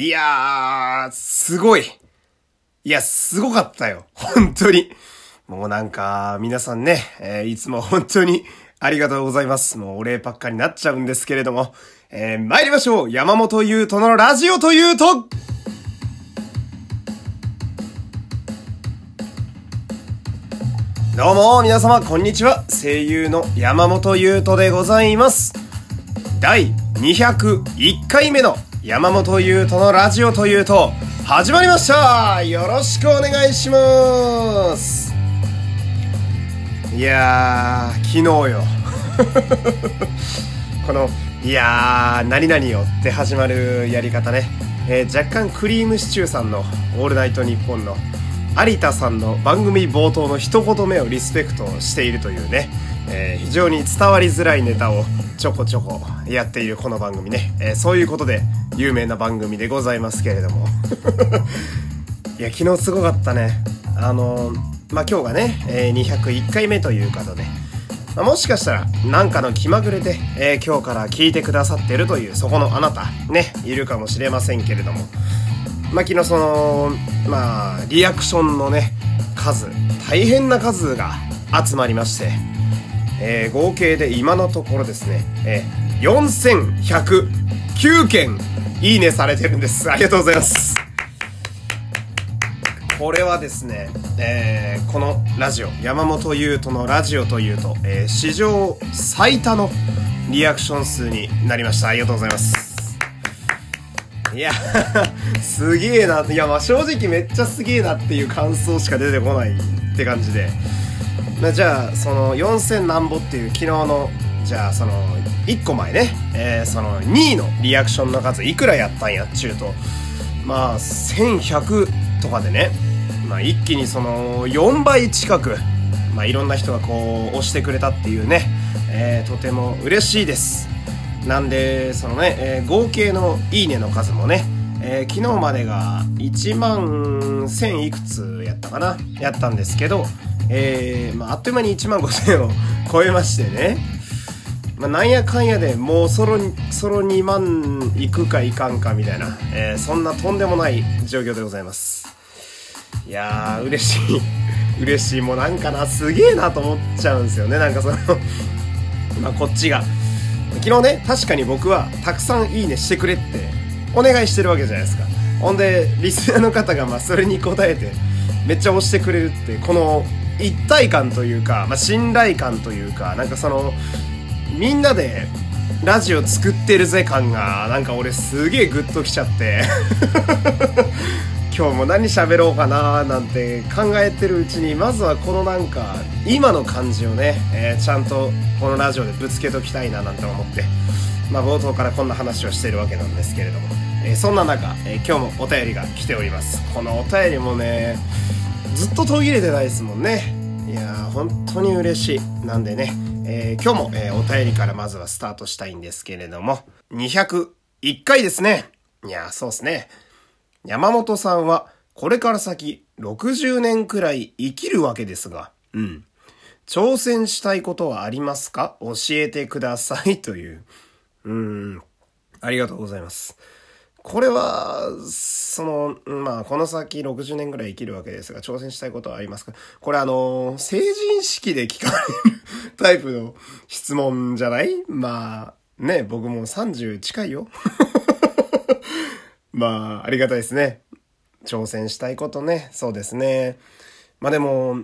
いやー、すごい。いや、すごかったよ。本当に。もうなんか、皆さんね、えー、いつも本当にありがとうございます。もうお礼ばっかになっちゃうんですけれども、えー、参りましょう山本優斗のラジオというとどうも、皆様、こんにちは。声優の山本優斗でございます。第201回目の山本優斗のラジオというと、始まりましたよろしくお願いしますいや、昨日よ。この、いやー、何々よって始まるやり方ね。えー、若干クリームシチューさんのオールナイトニッポンの有田さんの番組冒頭の一言目をリスペクトしているというね、えー、非常に伝わりづらいネタをちょこちょこやっているこの番組ね、えー、そういうことで有名な番組でございますけれども。いや昨日すごかったね。あのまあ今日がね、え、201回目ということで、まあ、もしかしたら何かの気まぐれで、え、今日から聞いてくださってるというそこのあなたねいるかもしれませんけれども。まあ、昨日その、まあ、リアクションのね、数、大変な数が集まりまして、えー、合計で今のところですね、えー、4109件、いいねされてるんです。ありがとうございます。これはですね、えー、このラジオ、山本優斗のラジオというと、えー、史上最多のリアクション数になりました。ありがとうございます。いや、すげえな。いや、まあ正直めっちゃすげえなっていう感想しか出てこないって感じで。じゃあ、その4000何ぼっていう昨日の、じゃあその、1個前ね、えー、その2位のリアクションの数いくらやったんやっちゅうと、まあ1100とかでね、まあ一気にその4倍近く、まあいろんな人がこう押してくれたっていうね、えー、とても嬉しいです。なんでそのね、えー、合計のいいねの数もね、えー、昨日までが1万1000いくつやったかな。やったんですけど、えーまあ、あっという間に1万5000を超えましてね、まあ、なんやかんやでもうそろそろ2万いくかいかんかみたいな、えー、そんなとんでもない状況でございます。いやー嬉しい。嬉しいもうなんかな。すげえなと思っちゃうんですよね。なんかその まこっちが。昨日ね、確かに僕はたくさんいいねしてくれってお願いしてるわけじゃないですか。ほんで、リスナーの方がまそれに応えてめっちゃ押してくれるって、この一体感というか、まあ、信頼感というか、なんかその、みんなでラジオ作ってるぜ感が、なんか俺すげえグッときちゃって。今日も何喋ろうかななんて考えてるうちにまずはこのなんか今の感じをね、えー、ちゃんとこのラジオでぶつけときたいななんて思って。まあ冒頭からこんな話をしてるわけなんですけれども、えー、そんな中、えー、今日もお便りが来ております。このお便りもねずっと途切れてないですもんねいやー本当に嬉しいなんでね、え今日も、えお便りからまずはスタートしたいんですけれども201回ですねいやーそうですね山本さんはこれから先60年くらい生きるわけですが、うん。挑戦したいことはありますか？教えてくださいという。うん。ありがとうございます。これは、その、まあ、この先60年くらい生きるわけですが、挑戦したいことはありますか？これあの、成人式で聞かれるタイプの質問じゃない？まあ、ね、僕も30近いよ。まあ、ありがたいですね。挑戦したいことね。そうですね。まあでも、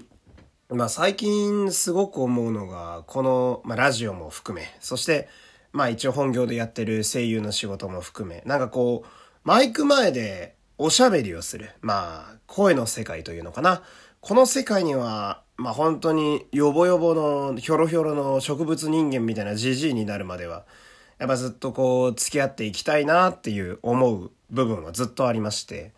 まあ最近すごく思うのが、この、まあラジオも含め、そして、まあ一応本業でやってる声優の仕事も含め、なんかこう、マイク前でおしゃべりをする。まあ、声の世界というのかな。この世界には、まあ本当にヨボヨボのヒョロヒョロの植物人間みたいなジジイになるまでは、やっぱずっとこう付き合っていきたいなっていう思う部分はずっとありまして。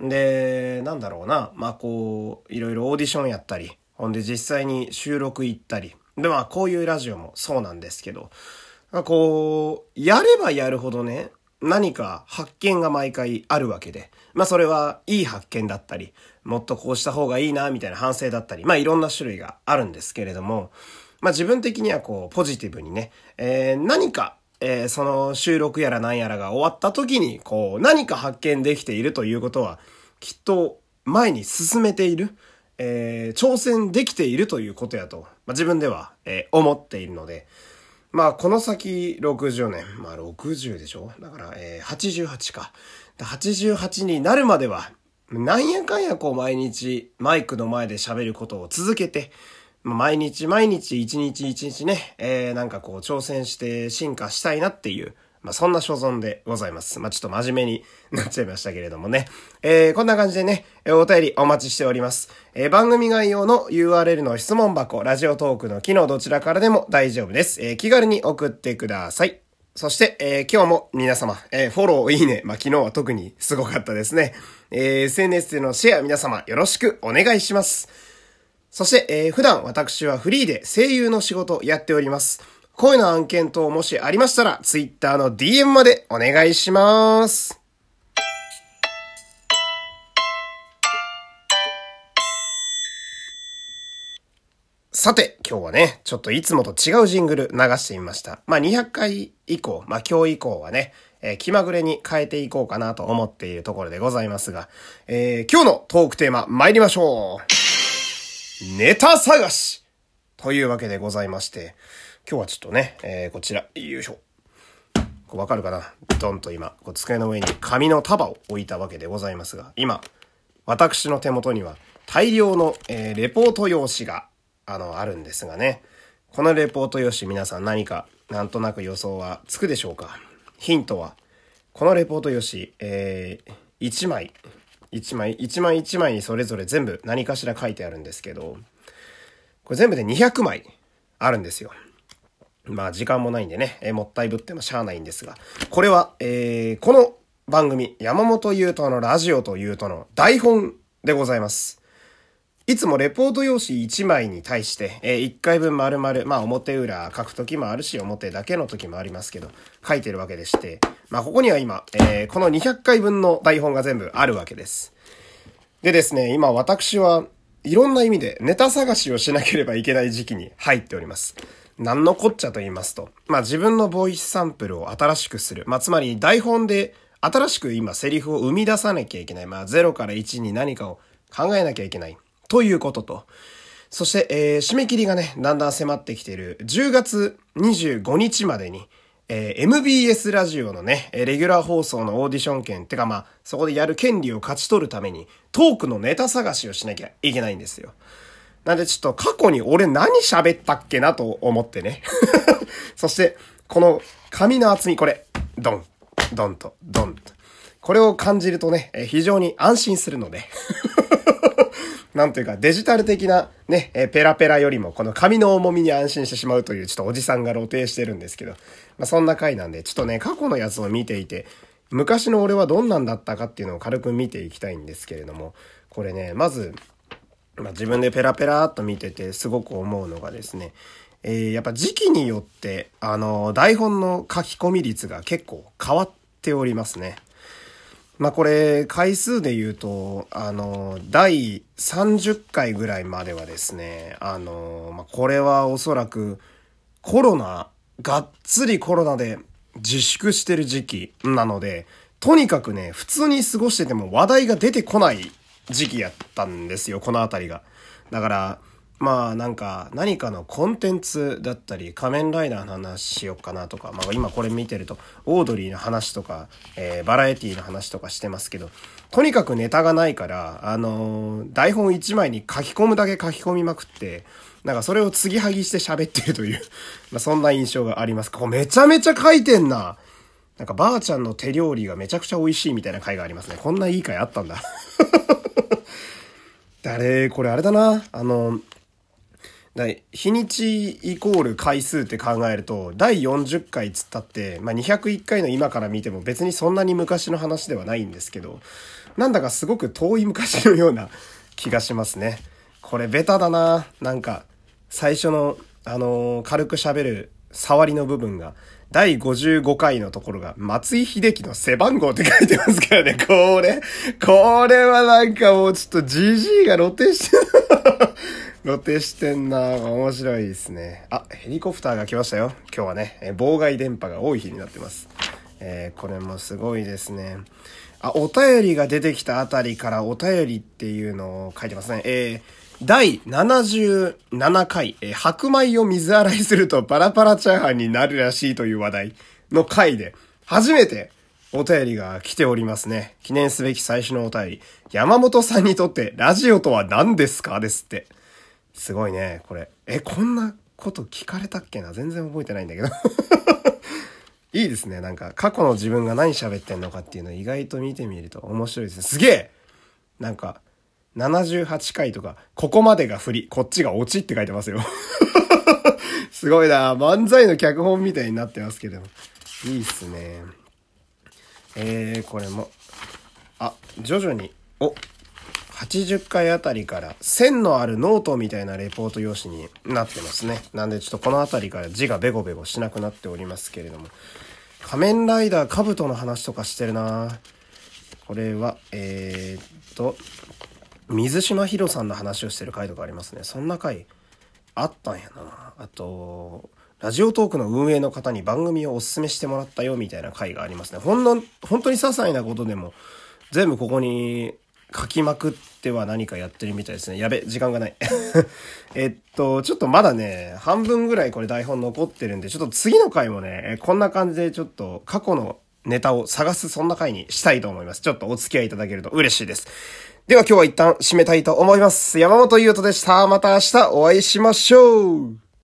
で、なんだろうな。まあこう、いろいろオーディションやったり、ほんで実際に収録行ったり。でまあこういうラジオもそうなんですけど、こう、やればやるほどね、何か発見が毎回あるわけで。まあそれはいい発見だったり、もっとこうした方がいいな、みたいな反省だったり、まあいろんな種類があるんですけれども、まあ自分的にはこう、ポジティブにね、えー、何かえー、その収録やら何やらが終わった時に、こう、何か発見できているということは、きっと前に進めている、えー、挑戦できているということやと、まあ、自分では、えー、思っているので、まあ、この先60年、まあ60でしょ？だから、えー、88か。88になるまでは、なんやかんやこう毎日マイクの前で喋ることを続けて、毎日毎日一日一日ね、えー、なんかこう挑戦して進化したいなっていう、まあ、そんな所存でございます。まあ、ちょっと真面目になっちゃいましたけれどもね。えー、こんな感じでね、お便りお待ちしております。えー、番組概要の URL の質問箱、ラジオトークの機能どちらからでも大丈夫です。えー、気軽に送ってください。そして、えー、今日も皆様、えー、フォロー、いいね、まあ、昨日は特にすごかったですね。えー、SNS でのシェア皆様よろしくお願いします。そして、えー、普段私はフリーで声優の仕事やっております。声の案件等もしありましたら、Twitter の DM までお願いします。さて、今日はね、ちょっといつもと違うジングル流してみました。まあ、200回以降、まあ、今日以降はね、えー、気まぐれに変えていこうかなと思っているところでございますが、えー、今日のトークテーマ参りましょう。ネタ探しというわけでございまして、今日はちょっとね、えー、こちら、よいしょ。こうわかるかな？ドンと今、こう机の上に紙の束を置いたわけでございますが、今、私の手元には大量の、えー、レポート用紙が、あの、あるんですがね。このレポート用紙皆さん何かなんとなく予想はつくでしょうか？ヒントは、このレポート用紙、えー、1枚、1枚、1枚1枚にそれぞれ全部何かしら書いてあるんですけど、これ全部で200枚あるんですよ。まあ時間もないんでね、えー、もったいぶってもしゃあないんですが、これは、えー、この番組、山本優斗のラジオというとの台本でございます。いつもレポート用紙1枚に対して、えー、1回分丸々、まあ表裏書く時もあるし、表だけの時もありますけど、書いてるわけでして、まあここには今、えー、この200回分の台本が全部あるわけです。でですね、今私はいろんな意味でネタ探しをしなければいけない時期に入っております。何のこっちゃと言いますと、まあ自分のボイスサンプルを新しくする。まあつまり台本で新しく今セリフを生み出さなきゃいけない。まあ0から1に何かを考えなきゃいけない。ということと、そして、えー、締め切りがね、だんだん迫ってきている10月25日までに、えー、MBS ラジオのね、レギュラー放送のオーディション権、てかまあ、そこでやる権利を勝ち取るために、トークのネタ探しをしなきゃいけないんですよ。なんでちょっと過去に俺何喋ったっけなと思ってね。そして、この紙の厚み、これ、ドン、ドンと、ドンと。これを感じるとね、非常に安心するので。なんというかデジタル的なね、ペラペラよりもこの紙の重みに安心してしまうというちょっとおじさんが露呈してるんですけど、まあそんな回なんで、ちょっとね、過去のやつを見ていて、昔の俺はどんなんだったかっていうのを軽く見ていきたいんですけれども、これね、まず、まあ、自分でペラペラっと見ててすごく思うのがですね、えー、やっぱ時期によって、あの、台本の書き込み率が結構変わっておりますね。まあこれ、回数で言うと、あの、第30回ぐらいまではですね、あの、まこれはおそらくコロナ、がっつりコロナで自粛してる時期なので、とにかくね、普通に過ごしてても話題が出てこない時期やったんですよ、この辺りが。だから、まあなんか何かのコンテンツだったり仮面ライダーの話しよっかなとか、まあ今これ見てるとオードリーの話とか、えー、バラエティの話とかしてますけど、とにかくネタがないから、あの、台本1枚に書き込むだけ書き込みまくって、なんかそれを継ぎはぎして喋ってるという まあそんな印象があります。これめちゃめちゃ書いてんな。なんかばあちゃんの手料理がめちゃくちゃ美味しいみたいな回がありますね。こんないい回あったんだ 誰、これあれだな。あの、日にちイコール回数って考えると、第40回つったって、まあ、201回の今から見ても別にそんなに昔の話ではないんですけど、なんだかすごく遠い昔のような気がしますね。これベタだな。なんか、最初の、あのー、軽く喋る触りの部分が、第55回のところが、松井秀喜の背番号って書いてますからね。これ、これはなんかもうちょっと GG が露呈してる。露呈してんな面白いですね。あ、ヘリコプターが来ましたよ。今日はね、え妨害電波が多い日になってます。えー、これもすごいですね。あ、お便りが出てきたあたりからお便りっていうのを書いてますね。えー、第77回、えー、白米を水洗いするとパラパラチャーハンになるらしいという話題の回で、初めてお便りが来ておりますね。記念すべき最初のお便り。山本さんにとってラジオとは何ですか？ですって。すごいね、これ。え、こんなこと聞かれたっけな？全然覚えてないんだけど いいですね。なんか、過去の自分が何喋ってんのかっていうの意外と見てみると面白いですね。すげえなんか、78回とか、ここまでが振り、こっちがオチって書いてますよ すごいな漫才の脚本みたいになってますけど。いいっすね。えー、これも、あ、徐々に、お、80回あたりから線のあるノートみたいなレポート用紙になってますね。なんでちょっとこのあたりから字がベゴベゴしなくなっておりますけれども。仮面ライダーカブトの話とかしてるなこれは、えー、っと、水島ヒロさんの話をしてる回とかありますね。そんな回あったんやなあと、ラジオトークの運営の方に番組をおすすめしてもらったよみたいな回がありますね。ほんの、本当に些細なことでも、全部ここに書きまくっては何かやってるみたいですね。やべ、時間がない。えっと、ちょっとまだね、半分ぐらいこれ台本残ってるんで、ちょっと次の回もね、こんな感じでちょっと過去のネタを探すそんな回にしたいと思います。ちょっとお付き合いいただけると嬉しいです。では今日は一旦締めたいと思います。山本優斗でした。また明日お会いしましょう